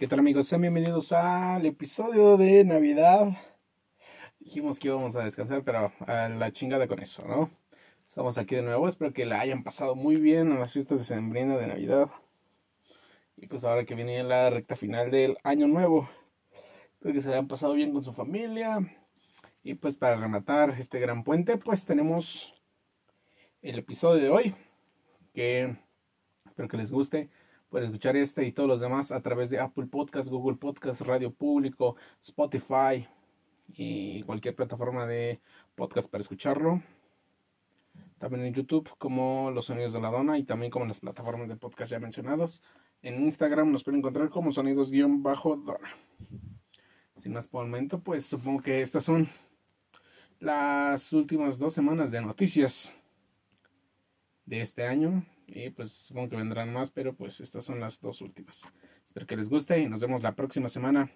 ¿Qué tal amigos? Sean bienvenidos al episodio de Navidad. Dijimos que íbamos a descansar, pero a la chingada con eso, ¿no? Estamos aquí de nuevo, espero que la hayan pasado muy bien en las fiestas de Sembrina de Navidad. Y pues ahora que viene la recta final del año nuevo, espero que se hayan pasado bien con su familia. Y pues para rematar este gran puente, pues tenemos el episodio de hoy, que espero que les guste. Pueden escuchar este y todos los demás a través de Apple Podcast, Google Podcast, Radio Público, Spotify y cualquier plataforma de podcast para escucharlo. También en YouTube como Los Sonidos de la Dona y también como las plataformas de podcast ya mencionados. En Instagram nos pueden encontrar como Sonidos-Dona. Sin más por el momento, pues supongo que estas son las últimas dos semanas de noticias de este año. Y pues supongo que vendrán más, pero pues estas son las dos últimas. Espero que les guste y nos vemos la próxima semana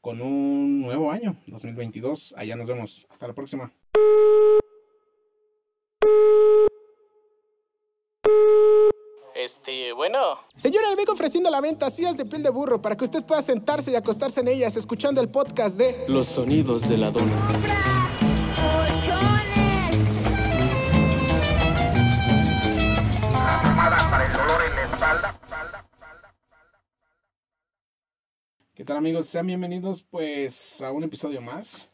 con un nuevo año, 2022. Allá nos vemos. Hasta la próxima. Este, bueno. Señora, le vengo ofreciendo la venta sillas de piel de burro para que usted pueda sentarse y acostarse en ellas escuchando el podcast de Los sonidos de la dona. Amigos? Sean bienvenidos pues a un episodio más.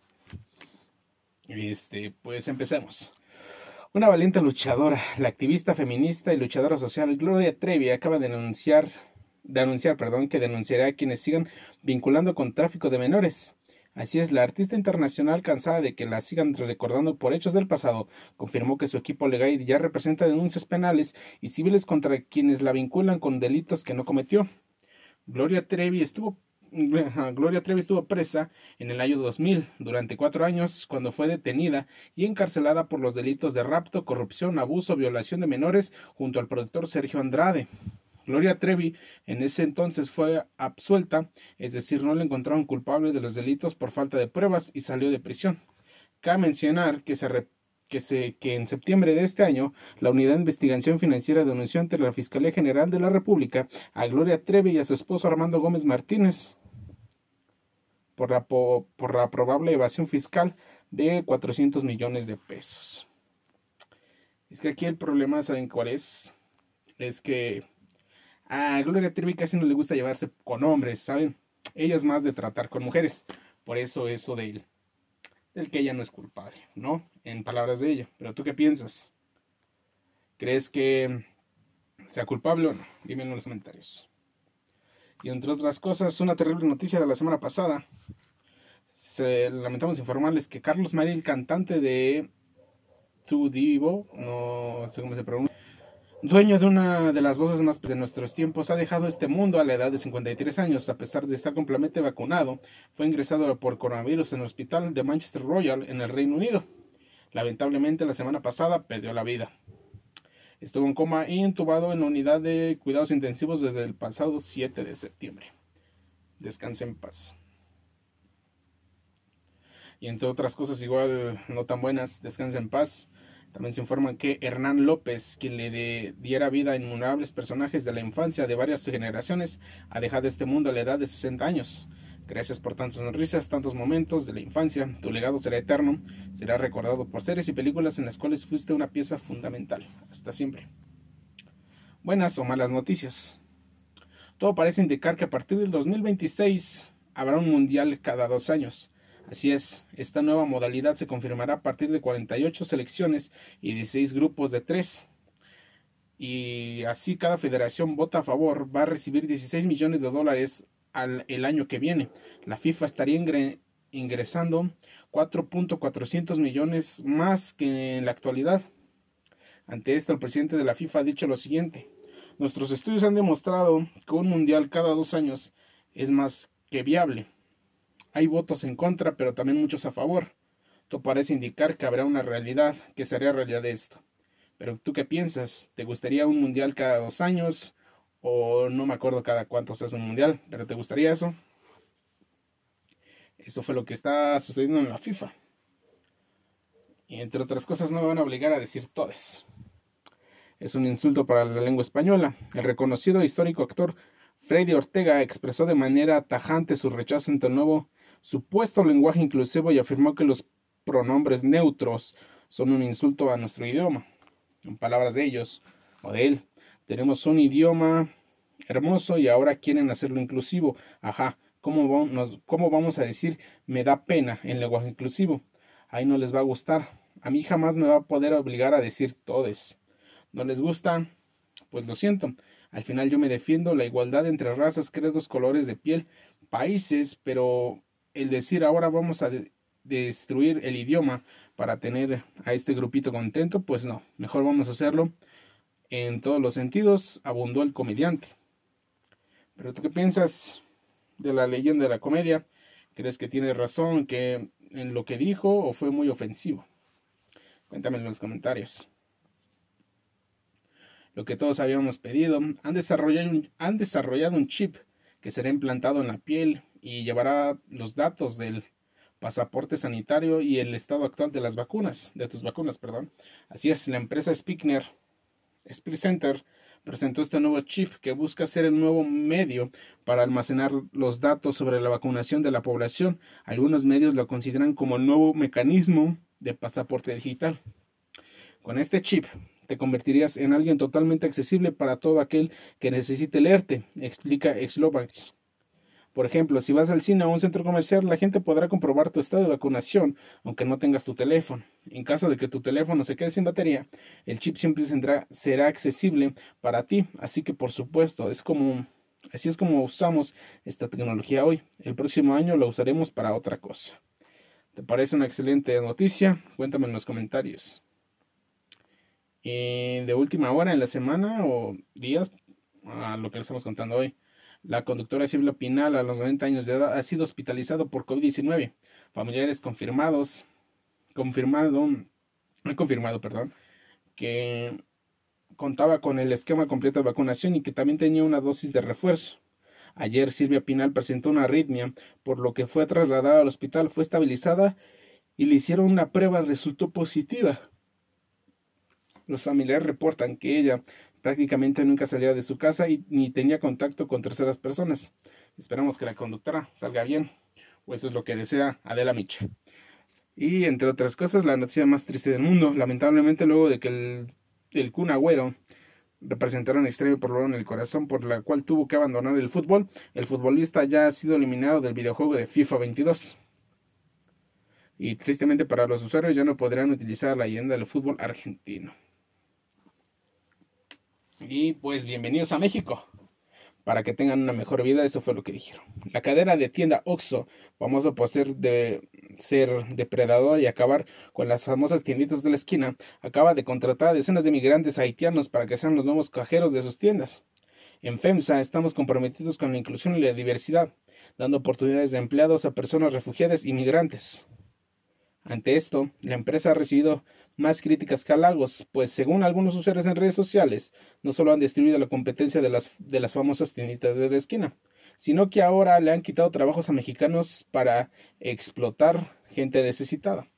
Este, pues empecemos. Una valiente luchadora, la activista feminista y luchadora social Gloria Trevi acaba de denunciar, de anunciar perdón, que denunciará a quienes sigan vinculando con tráfico de menores. Así es, la artista internacional, cansada de que la sigan recordando por hechos del pasado, confirmó que su equipo legal ya representa denuncias penales y civiles contra quienes la vinculan con delitos que no cometió. Gloria Trevi estuvo Gloria Trevi estuvo presa en el año 2000 durante cuatro años cuando fue detenida y encarcelada por los delitos de rapto, corrupción, abuso, violación de menores junto al productor Sergio Andrade. Gloria Trevi en ese entonces fue absuelta, es decir, no le encontraron culpable de los delitos por falta de pruebas y salió de prisión. Cabe mencionar que se que, se, que en septiembre de este año la Unidad de Investigación Financiera denunció ante la Fiscalía General de la República a Gloria Trevi y a su esposo Armando Gómez Martínez por la, por la probable evasión fiscal de 400 millones de pesos. Es que aquí el problema, ¿saben cuál es? Es que a Gloria Trevi casi no le gusta llevarse con hombres, ¿saben? Ella es más de tratar con mujeres. Por eso eso de él. Del que ella no es culpable, ¿no? En palabras de ella. Pero tú qué piensas? ¿Crees que sea culpable o no? Dímelo en los comentarios. Y entre otras cosas, una terrible noticia de la semana pasada. Se, lamentamos informarles que Carlos María, el cantante de Tu Divo, no sé cómo se pronuncia, dueño de una de las voces más de nuestros tiempos, ha dejado este mundo a la edad de 53 años, a pesar de estar completamente vacunado. Fue ingresado por coronavirus en el hospital de Manchester Royal, en el Reino Unido. Lamentablemente, la semana pasada perdió la vida. Estuvo en coma y entubado en la unidad de cuidados intensivos desde el pasado 7 de septiembre. Descanse en paz. Y entre otras cosas igual no tan buenas, descanse en paz. También se informa que Hernán López, quien le diera vida a innumerables personajes de la infancia de varias generaciones, ha dejado este mundo a la edad de 60 años. Gracias por tantas sonrisas, tantos momentos de la infancia. Tu legado será eterno. Será recordado por series y películas en las cuales fuiste una pieza fundamental. Hasta siempre. Buenas o malas noticias. Todo parece indicar que a partir del 2026 habrá un mundial cada dos años. Así es, esta nueva modalidad se confirmará a partir de 48 selecciones y 16 grupos de 3. Y así cada federación vota a favor, va a recibir 16 millones de dólares al, el año que viene. La FIFA estaría ingre, ingresando 4.400 millones más que en la actualidad. Ante esto, el presidente de la FIFA ha dicho lo siguiente. Nuestros estudios han demostrado que un mundial cada dos años es más que viable. Hay votos en contra, pero también muchos a favor. Esto parece indicar que habrá una realidad, que sería realidad de esto. Pero tú qué piensas? ¿Te gustaría un mundial cada dos años? O no me acuerdo cada cuánto se hace un mundial, pero ¿te gustaría eso? Eso fue lo que está sucediendo en la FIFA. Y entre otras cosas no me van a obligar a decir todes. Es un insulto para la lengua española. El reconocido histórico actor Freddy Ortega expresó de manera tajante su rechazo ante el nuevo supuesto lenguaje inclusivo y afirmó que los pronombres neutros son un insulto a nuestro idioma. En palabras de ellos o de él, tenemos un idioma hermoso y ahora quieren hacerlo inclusivo. Ajá, ¿cómo, vamos, cómo vamos a decir me da pena en lenguaje inclusivo? Ahí no les va a gustar. A mí jamás me va a poder obligar a decir todes. ¿No les gusta? Pues lo siento. Al final yo me defiendo la igualdad entre razas, credos, colores de piel, países, pero el decir ahora vamos a destruir el idioma para tener a este grupito contento, pues no, mejor vamos a hacerlo en todos los sentidos, abundó el comediante. Pero tú qué piensas de la leyenda de la comedia? ¿Crees que tiene razón que en lo que dijo o fue muy ofensivo? Cuéntame en los comentarios lo que todos habíamos pedido. Han desarrollado, un, chip que será implantado en la piel y llevará los datos del pasaporte sanitario y el estado actual de las vacunas, de tus vacunas, perdón. Así es, la empresa Spickner, Center, presentó este nuevo chip que busca ser el nuevo medio para almacenar los datos sobre la vacunación de la población. Algunos medios lo consideran como nuevo mecanismo de pasaporte digital. Con este chip te convertirías en alguien totalmente accesible para todo aquel que necesite leerte, explica Exlovax. Por ejemplo, si vas al cine o a un centro comercial, la gente podrá comprobar tu estado de vacunación, aunque no tengas tu teléfono. En caso de que tu teléfono se quede sin batería, el chip siempre será accesible para ti. Así que, por supuesto, es como, así es como usamos esta tecnología hoy. El próximo año la usaremos para otra cosa. ¿Te parece una excelente noticia? Cuéntame en los comentarios. Eh, de última hora en la semana o días, a lo que le estamos contando hoy. La conductora Silvia Pinal, a los 90 años de edad, ha sido hospitalizado por COVID-19. Familiares confirmados, confirmado, confirmado, perdón, que contaba con el esquema completo de vacunación y que también tenía una dosis de refuerzo. Ayer Silvia Pinal presentó una arritmia, por lo que fue trasladada al hospital, fue estabilizada y le hicieron una prueba, resultó positiva. Los familiares reportan que ella prácticamente nunca salía de su casa y ni tenía contacto con terceras personas. Esperamos que la conductora salga bien, o eso es lo que desea Adela Micha. Y entre otras cosas, la noticia más triste del mundo, lamentablemente luego de que el, el Kun Agüero representara un extremo problema en el corazón por la cual tuvo que abandonar el fútbol, el futbolista ya ha sido eliminado del videojuego de FIFA 22. Y tristemente para los usuarios ya no podrán utilizar la leyenda del fútbol argentino. Y pues bienvenidos a México. Para que tengan una mejor vida, eso fue lo que dijeron. La cadena de tienda Oxxo, famoso por ser, de, ser depredador y acabar con las famosas tienditas de la esquina, acaba de contratar a decenas de migrantes haitianos para que sean los nuevos cajeros de sus tiendas. En FEMSA estamos comprometidos con la inclusión y la diversidad, dando oportunidades de empleados a personas refugiadas y migrantes. Ante esto, la empresa ha recibido más críticas que halagos, pues según algunos usuarios en redes sociales, no solo han destruido la competencia de las, de las famosas tienditas de la esquina, sino que ahora le han quitado trabajos a mexicanos para explotar gente necesitada.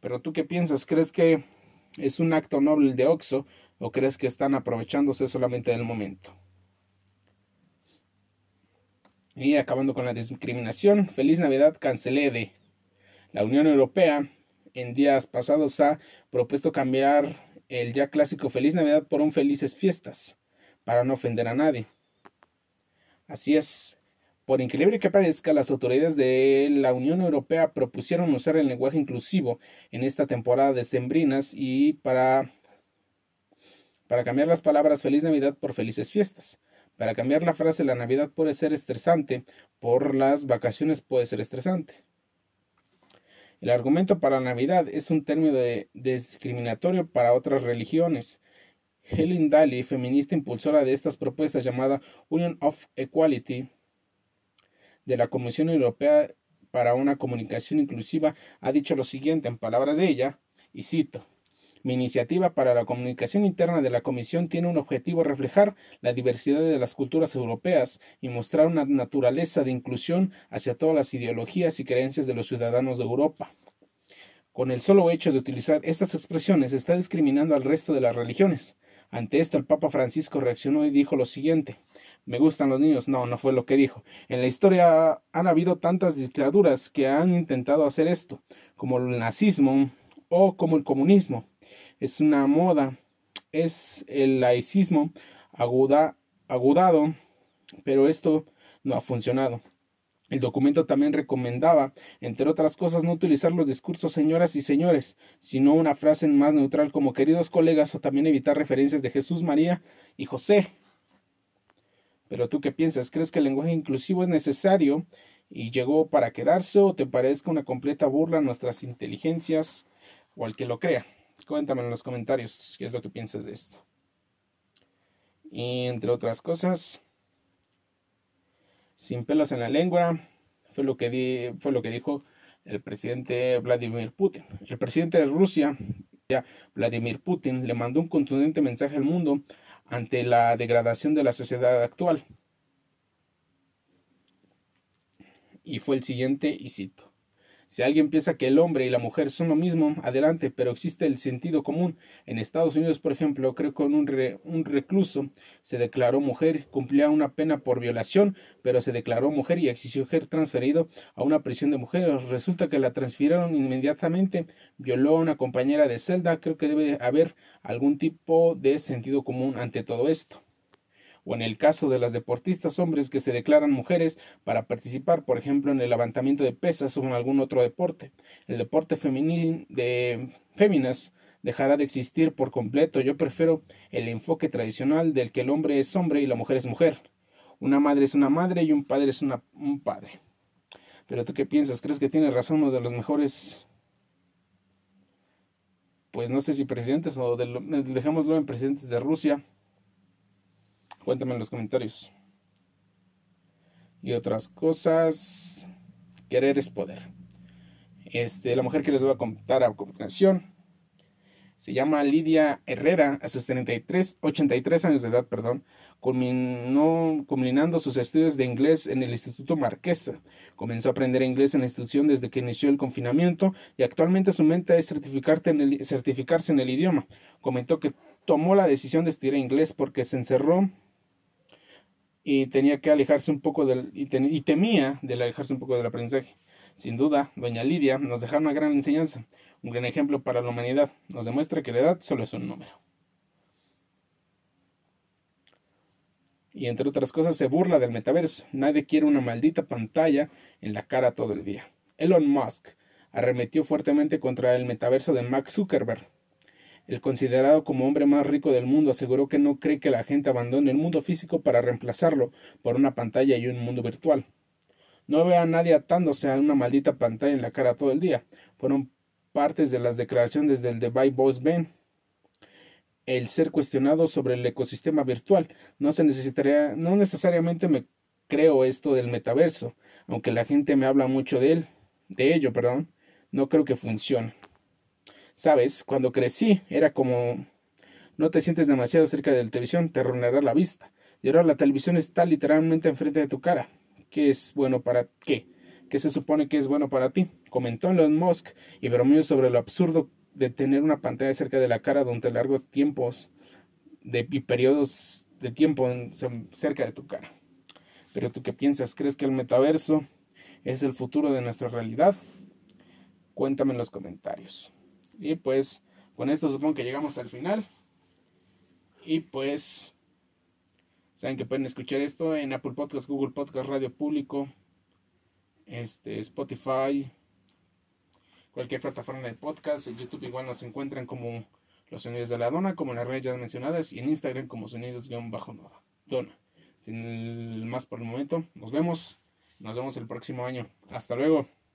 Pero tú qué piensas? ¿Crees que es un acto noble de Oxo o crees que están aprovechándose solamente del momento? Y acabando con la discriminación, feliz Navidad cancelé de la Unión Europea en días pasados ha propuesto cambiar el ya clásico Feliz Navidad por un Felices Fiestas, para no ofender a nadie. Así es, por increíble que parezca, las autoridades de la Unión Europea propusieron usar el lenguaje inclusivo en esta temporada de sembrinas y para, para cambiar las palabras Feliz Navidad por Felices Fiestas. Para cambiar la frase La Navidad puede ser estresante, por las vacaciones puede ser estresante. El argumento para Navidad es un término discriminatorio para otras religiones. Helen Daly, feminista impulsora de estas propuestas llamada Union of Equality de la Comisión Europea para una Comunicación Inclusiva, ha dicho lo siguiente en palabras de ella, y cito, mi iniciativa para la comunicación interna de la Comisión tiene un objetivo reflejar la diversidad de las culturas europeas y mostrar una naturaleza de inclusión hacia todas las ideologías y creencias de los ciudadanos de Europa. Con el solo hecho de utilizar estas expresiones está discriminando al resto de las religiones. Ante esto el Papa Francisco reaccionó y dijo lo siguiente me gustan los niños. No, no fue lo que dijo. En la historia han habido tantas dictaduras que han intentado hacer esto, como el nazismo o como el comunismo. Es una moda, es el laicismo aguda, agudado, pero esto no ha funcionado. El documento también recomendaba, entre otras cosas, no utilizar los discursos señoras y señores, sino una frase más neutral como queridos colegas o también evitar referencias de Jesús, María y José. Pero tú qué piensas? ¿Crees que el lenguaje inclusivo es necesario y llegó para quedarse o te parezca una completa burla a nuestras inteligencias o al que lo crea? Cuéntame en los comentarios qué es lo que piensas de esto. Y entre otras cosas, sin pelos en la lengua, fue lo que, fue lo que dijo el presidente Vladimir Putin. El presidente de Rusia, Vladimir Putin, le mandó un contundente mensaje al mundo ante la degradación de la sociedad actual. Y fue el siguiente, y cito. Si alguien piensa que el hombre y la mujer son lo mismo, adelante, pero existe el sentido común. En Estados Unidos, por ejemplo, creo que un, un recluso se declaró mujer, cumplía una pena por violación, pero se declaró mujer y exigió ser transferido a una prisión de mujeres. Resulta que la transfirieron inmediatamente, violó a una compañera de celda. Creo que debe haber algún tipo de sentido común ante todo esto o en el caso de las deportistas hombres que se declaran mujeres para participar, por ejemplo, en el levantamiento de pesas o en algún otro deporte. El deporte femenino de féminas dejará de existir por completo. Yo prefiero el enfoque tradicional del que el hombre es hombre y la mujer es mujer. Una madre es una madre y un padre es un padre. Pero tú qué piensas? ¿Crees que tiene razón uno de los mejores pues no sé si presidentes o dejémoslo en presidentes de Rusia Cuéntame en los comentarios. Y otras cosas. Querer es poder. Este, la mujer que les voy a contar a continuación se llama Lidia Herrera, a sus 33, 83 años de edad, perdón, culminó, culminando sus estudios de inglés en el Instituto Marquesa. Comenzó a aprender inglés en la institución desde que inició el confinamiento y actualmente su meta es certificarse en el idioma. Comentó que tomó la decisión de estudiar inglés porque se encerró y tenía que alejarse un poco del y, temía del alejarse un poco del aprendizaje. Sin duda, doña Lidia nos deja una gran enseñanza, un gran ejemplo para la humanidad. Nos demuestra que la edad solo es un número. Y entre otras cosas se burla del metaverso. Nadie quiere una maldita pantalla en la cara todo el día. Elon Musk arremetió fuertemente contra el metaverso de Mark Zuckerberg el considerado como hombre más rico del mundo aseguró que no cree que la gente abandone el mundo físico para reemplazarlo por una pantalla y un mundo virtual. No ve a nadie atándose a una maldita pantalla en la cara todo el día. Fueron partes de las declaraciones del Dubai Boss Ben. El ser cuestionado sobre el ecosistema virtual. No se necesitaría, no necesariamente me creo esto del metaverso, aunque la gente me habla mucho de él, de ello, perdón, no creo que funcione. Sabes, cuando crecí era como no te sientes demasiado cerca de la televisión, te arruinará la vista. Y ahora la televisión está literalmente enfrente de tu cara. ¿Qué es bueno para qué? ¿Qué se supone que es bueno para ti? Comentó Elon Musk y bromeó sobre lo absurdo de tener una pantalla cerca de la cara durante largos tiempos de, y periodos de tiempo cerca de tu cara. Pero tú qué piensas? ¿Crees que el metaverso es el futuro de nuestra realidad? Cuéntame en los comentarios. Y pues con esto supongo que llegamos al final. Y pues saben que pueden escuchar esto en Apple Podcast, Google Podcast, Radio Público, este, Spotify, cualquier plataforma de podcast. En YouTube igual nos encuentran como Los Sonidos de la Dona, como en las redes ya mencionadas, y en Instagram como Sonidos-Dona. Sin más por el momento, nos vemos. Nos vemos el próximo año. Hasta luego.